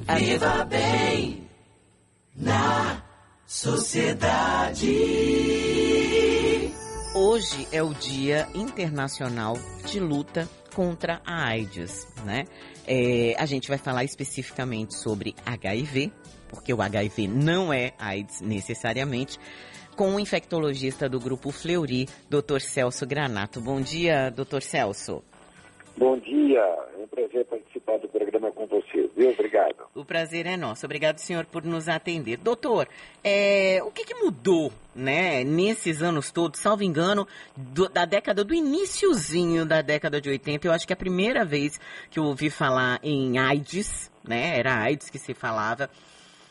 Viva bem na sociedade. Hoje é o Dia Internacional de Luta contra a AIDS, né? É, a gente vai falar especificamente sobre HIV, porque o HIV não é AIDS necessariamente, com o infectologista do grupo Fleury, Dr. Celso Granato. Bom dia, Dr. Celso. Bom dia, é um prazer participar do programa com você, viu? Obrigado. O prazer é nosso. Obrigado, senhor, por nos atender. Doutor, é, o que, que, mudou, né, nesses anos todos, salvo engano, do, da década, do iníciozinho da década de 80, eu acho que é a primeira vez que eu ouvi falar em AIDS, né, era AIDS que se falava,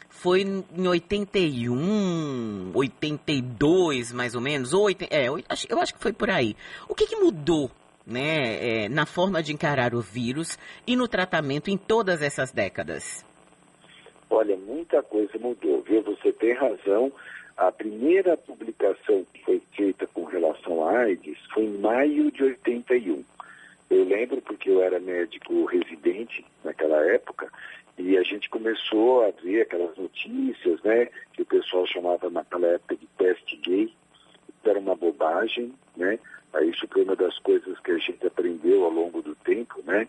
foi em 81, 82, mais ou menos, ou, é, eu acho que foi por aí. O que, que mudou né, é, na forma de encarar o vírus e no tratamento em todas essas décadas? Olha, muita coisa mudou, viu? Você tem razão. A primeira publicação que foi feita com relação à AIDS foi em maio de 81. Eu lembro porque eu era médico residente naquela época e a gente começou a ver aquelas notícias, né, que o pessoal chamava naquela época de teste gay, era uma bobagem, né? Isso foi uma das coisas que a gente aprendeu ao longo do tempo, né?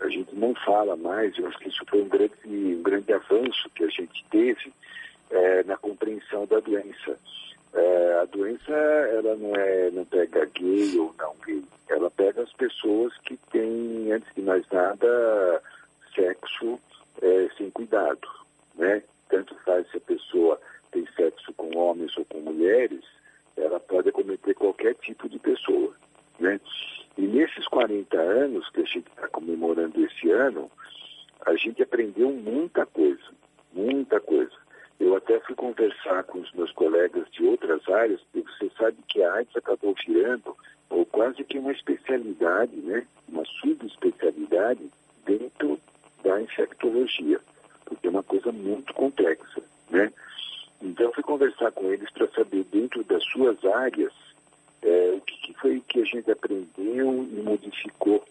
A gente não fala mais, eu acho que isso foi um grande, um grande avanço que a gente teve é, na compreensão da doença. É, a doença, ela não é, não pega gay ou não gay, ela pega as pessoas que têm, antes de mais nada, sexo é, sem cuidado, né? Tanto faz se a pessoa tem sexo com homens ou com mulheres, ela pode acometer qualquer tipo de pessoa, né? E nesses 40 anos que a gente está comemorando esse ano, a gente aprendeu muita coisa, muita coisa. Eu até fui conversar com os meus colegas de outras áreas, porque você sabe que a AIDS acabou virando ou quase que uma especialidade, né? Uma subespecialidade dentro da infectologia, porque é uma coisa muito complexa, né? Então, fui conversar com eles para saber, dentro das suas áreas, é, o que, que, foi que a gente aprendeu e modificou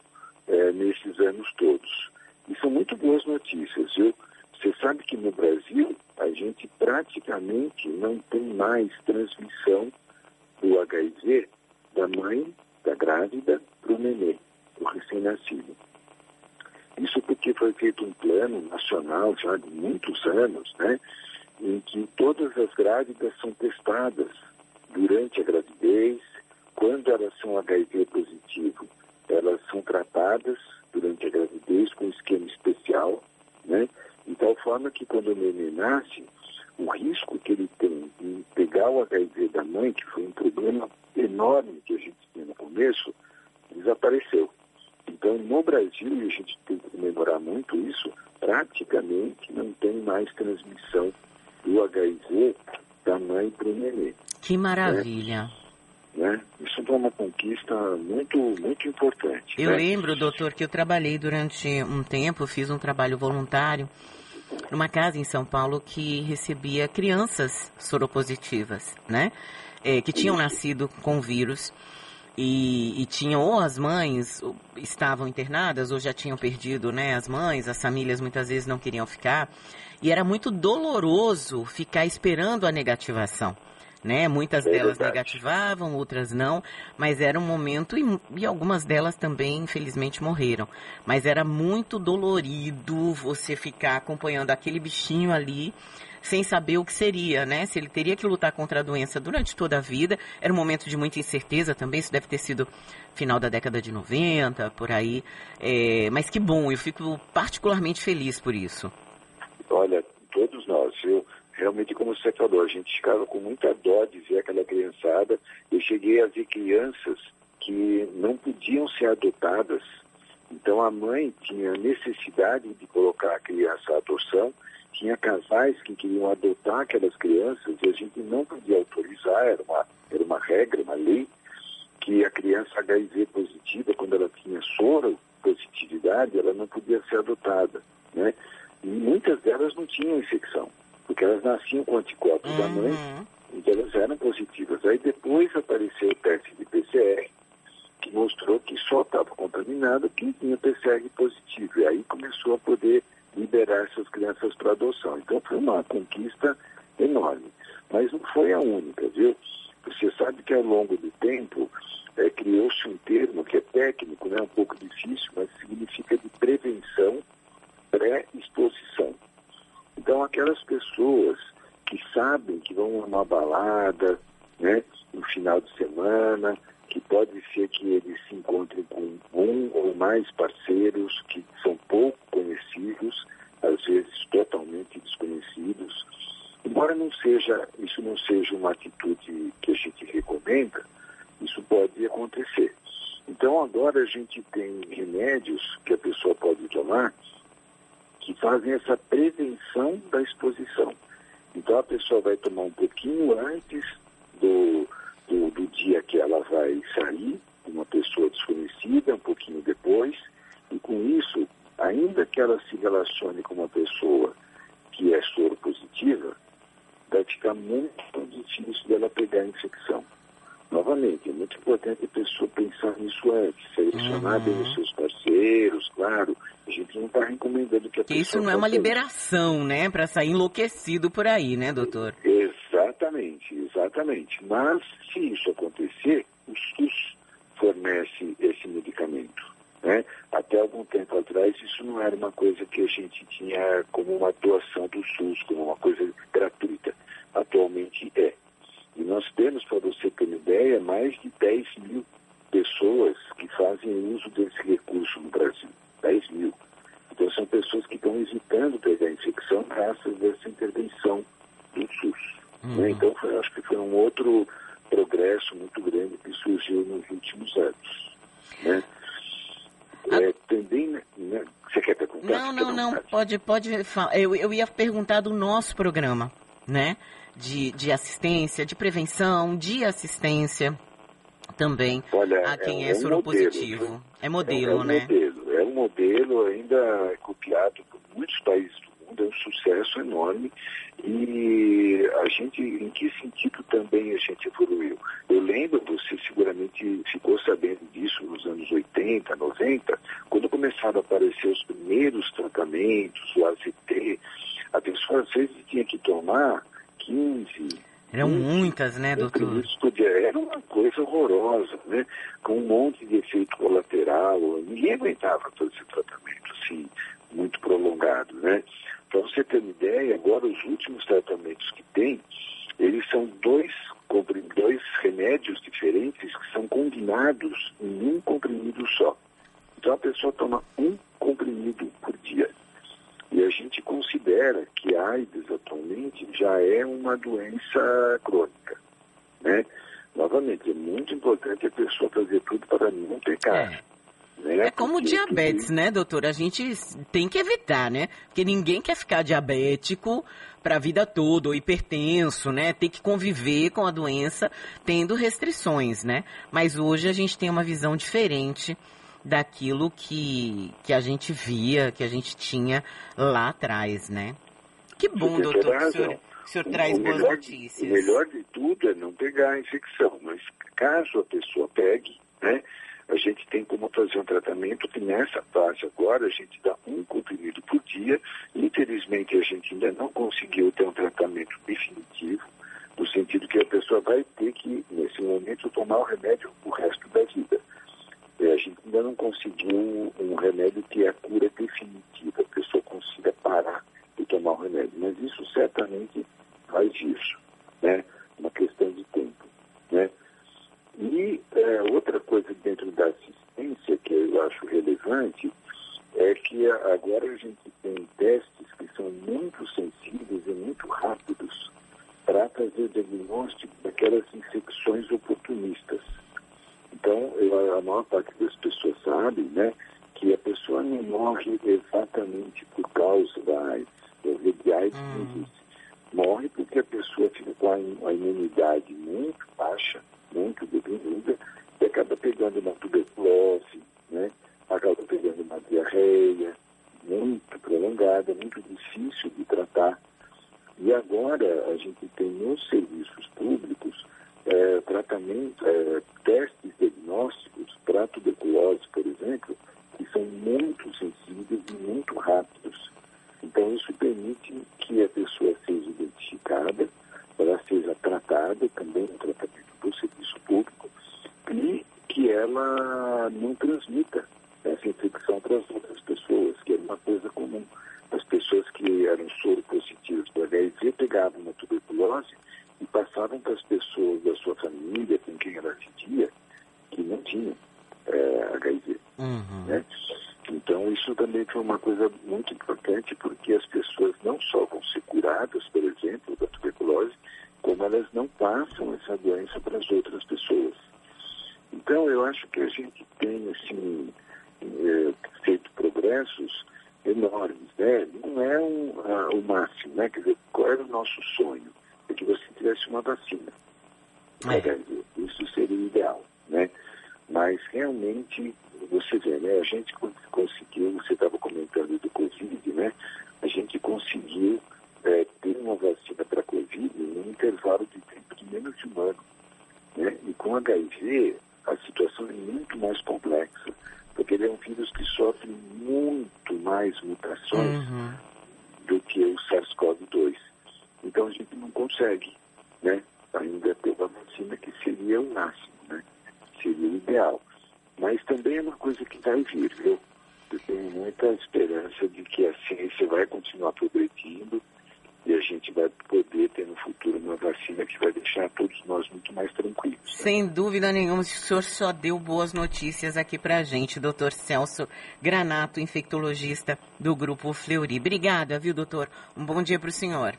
é, nesses anos todos. E são muito boas notícias, viu? Você sabe que no Brasil, a gente praticamente não tem mais transmissão do HIV da mãe, da grávida, para o nenê, o recém-nascido. Isso porque foi feito um plano nacional já de muitos anos, né? em que todas as grávidas são testadas durante a gravidez, quando elas são HIV positivo, elas são tratadas durante a gravidez com um esquema especial, né? De tal forma que quando o neném nasce, o risco que ele tem de pegar o HIV da mãe, que foi um problema enorme que a gente tinha no começo, desapareceu. Então, no Brasil, e a gente tem que comemorar muito isso, praticamente não tem mais transmissão do HIV da mãe para o nenê. Que maravilha. Né? Isso é uma conquista muito, muito importante. Eu né? lembro, doutor, que eu trabalhei durante um tempo, fiz um trabalho voluntário numa casa em São Paulo que recebia crianças soropositivas, né? É, que tinham nascido com vírus e, e, tinham ou as mães estavam internadas ou já tinham perdido né, as mães, as famílias muitas vezes não queriam ficar. E era muito doloroso ficar esperando a negativação. Né? Muitas é delas verdade. negativavam, outras não, mas era um momento, e, e, algumas delas também, infelizmente, morreram. Mas era muito dolorido você ficar acompanhando aquele bichinho ali sem saber o que seria, né? Se ele teria que lutar contra a doença durante toda a vida. Era um momento de muita incerteza também, isso deve ter sido final da década de 90, por aí. É, mas que bom, eu fico particularmente feliz por isso. Olha, todos nós, eu realmente, como você falou, a gente ficava com muita dó de ver aquela criançada. Eu cheguei a ver crianças que não podiam ser adotadas. Então a mãe tinha necessidade de colocar a criança à adoção tinha casais que queriam adotar aquelas crianças e a gente não podia autorizar, era uma, era uma regra, uma lei, que a criança HIV positiva, quando ela tinha soro positividade, ela não podia ser adotada, né? E muitas delas não tinham infecção, porque elas nasciam com anticorpos uhum. da mãe, uhum. então elas eram positivas. Aí depois apareceu o teste de PCR, que mostrou que só estava contaminado quem tinha PCR positivo. E aí começou a poder liberar essas crianças para adoção. Então foi uma conquista enorme. Mas não foi a única, viu? Você sabe que ao longo do tempo é, criou-se um termo que é técnico, né, um pouco difícil, mas significa de prevenção pré-exposição. Então aquelas pessoas que sabem que vão a uma balada, né, no final de semana, que pode ser que eles se encontrem com um ou mais parceiros que são pouco conhecidos, às vezes totalmente desconhecidos. Embora não seja, isso não seja uma atitude que a gente recomenda, isso pode acontecer. Então agora a gente tem remédios que a pessoa pode tomar que fazem essa prevenção da exposição. Então a pessoa vai tomar um pouquinho antes do, do, do dia que ela vai sair, uma pessoa desconhecida, um pouquinho depois, e com isso, ainda que ela se relacione com uma pessoa que é soro positiva, vai ficar muito difícil dela pegar a infecção. Novamente, é muito importante a pessoa pensar nisso antes, selecionar uhum. bem os seus parceiros, claro. A gente não está recomendando que a pessoa. Isso não é uma liberação, né? Para sair enlouquecido por aí, né, doutor? Exatamente, exatamente. Mas, se isso acontecer, o SUS fornece esse medicamento. Né? Até algum tempo atrás, isso não era uma coisa que a gente tinha como uma doação do SUS, como uma coisa. Atualmente é. E nós temos, para você ter uma ideia, mais de 10 mil pessoas que fazem uso desse recurso no Brasil. 10 mil. Então são pessoas que estão evitando pegar a infecção graças a essa intervenção do SUS. Uhum. Né? Então foi, acho que foi um outro progresso muito grande que surgiu nos últimos anos. Né? Ah. É, também, né? Você quer perguntar? Não, não, não, pode, pode. Eu, eu ia perguntar do nosso programa, né? de, de assistência, de prevenção, de assistência também Olha, a quem é, é soropositivo. Modelo, é modelo, é, um né? Modelo, é um modelo ainda copiado por muitos países do mundo, é um sucesso enorme. E a gente, em que sentido também a gente evoluiu? Eu lembro, você seguramente ficou sabendo disso nos anos 80, 90, quando começaram a aparecer os primeiros tratamentos, o AZT, a pessoa às vezes tinha que tomar 15. Eram muitas, né, doutor? Era uma coisa horrorosa, né? Com um monte de efeito colateral. Ninguém aguentava todo esse tratamento, assim, muito prolongado, né? Para você ter uma ideia, agora os últimos tratamentos que tem, eles são dois, dois remédios diferentes que são combinados em um comprimido só. Então a pessoa toma um comprimido por gente considera que a AIDS atualmente já é uma doença crônica, né? Novamente, é muito importante a pessoa fazer tudo para não pecar. É. Né? É como Porque diabetes, né, doutor? A gente tem que evitar, né? Porque ninguém quer ficar diabético para a vida toda, ou hipertenso, né? Tem que conviver com a doença tendo restrições, né? Mas hoje a gente tem uma visão diferente daquilo que, que a gente via, que a gente tinha lá atrás, né? Que bom, doutor, que o senhor, o senhor traz boas melhor, notícias. O melhor de tudo é não pegar a infecção, mas caso a pessoa pegue, né? A gente tem como fazer um tratamento que nessa fase agora a gente dá um comprimido por dia. Infelizmente a gente ainda não conseguiu ter um tratamento definitivo, no sentido que a pessoa vai ter que, nesse momento, tomar o remédio o resto da vida. A gente ainda não conseguiu um remédio que é a cura definitiva, a pessoa consiga parar de tomar o remédio. Mas isso certamente faz isso, né? Uma questão de tempo, né? E é, outra coisa dentro da assistência que eu acho relevante é que agora a gente tem testes que são muito sensíveis e muito rápidos para fazer o diagnóstico daquelas infecções oportunistas. Então, eu, a maior parte das pessoas sabe, né, que a pessoa não morre exatamente por causa da AIDS. Eu de AIDS não hum. existe. Morre porque a pessoa fica com a, imunidade muito baixa, muito deprimida, e acaba pegando uma tuberculose, né, acaba pegando uma diarreia muito prolongada, muito difícil de tratar. E agora a gente tem nos serviços públicos é, tratamento, é, testes diagnósticos para tuberculose, por exemplo, que são muito sensíveis e muito rápidos. importante que a pessoa seja identificada, ela seja tratada também no tratamento do serviço público e que ela não transmita essa infecção para as outras pessoas, que é uma coisa comum. As pessoas que eram soro positivas para HIV pegavam uma tuberculose e passavam para as pessoas da sua família com quem ela vivia que não tinham é, HIV. Uhum. Né? Então, isso também foi uma coisa muito importante, porque as pessoas não só vão ser curadas, por exemplo, da tuberculose, como elas não passam essa doença para as outras pessoas. Então, eu acho que a gente tem, assim, é, feito progressos enormes, né? Não é um, a, o máximo, né? Quer dizer, qual era o nosso sonho? É que você tivesse uma vacina. É. Isso seria ideal, né? Mas realmente, você vê, né? A gente conseguiu, você estava comentando do Covid, né? A gente conseguiu é, ter uma vacina para Covid em um intervalo de tempo de menos de um ano. Né? E com HIV, a situação é muito mais complexa, porque ele é um vírus que sofre muito mais mutações uhum. do que o SARS-CoV-2. Então a gente não consegue né, ainda ter uma vacina que seria o máximo, né? seria o ideal. Mas também é uma coisa que vai vir, viu? Eu tenho muita esperança de que a ciência vai continuar progredindo e a gente vai poder ter no futuro uma vacina que vai deixar todos nós muito mais tranquilos. Né? Sem dúvida nenhuma, o senhor só deu boas notícias aqui para a gente, doutor Celso Granato, infectologista do Grupo Fleury. Obrigada, viu, doutor? Um bom dia para o senhor.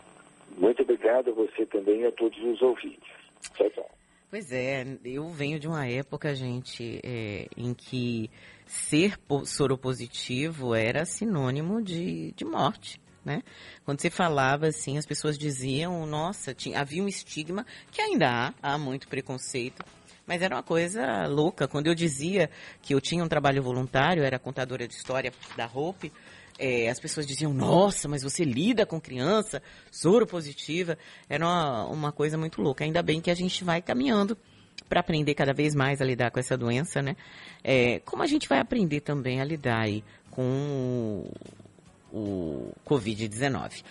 Muito obrigado a você também e a todos os ouvintes. Tchau, tchau. Pois é, eu venho de uma época, gente, é, em que ser soropositivo era sinônimo de, de morte. Né? Quando você falava assim, as pessoas diziam, nossa, tinha, havia um estigma, que ainda há, há muito preconceito, mas era uma coisa louca. Quando eu dizia que eu tinha um trabalho voluntário, era contadora de história da Hope, é, as pessoas diziam, nossa, mas você lida com criança, soro positiva. Era uma, uma coisa muito louca. Ainda bem que a gente vai caminhando para aprender cada vez mais a lidar com essa doença, né? É, como a gente vai aprender também a lidar aí com o Covid-19.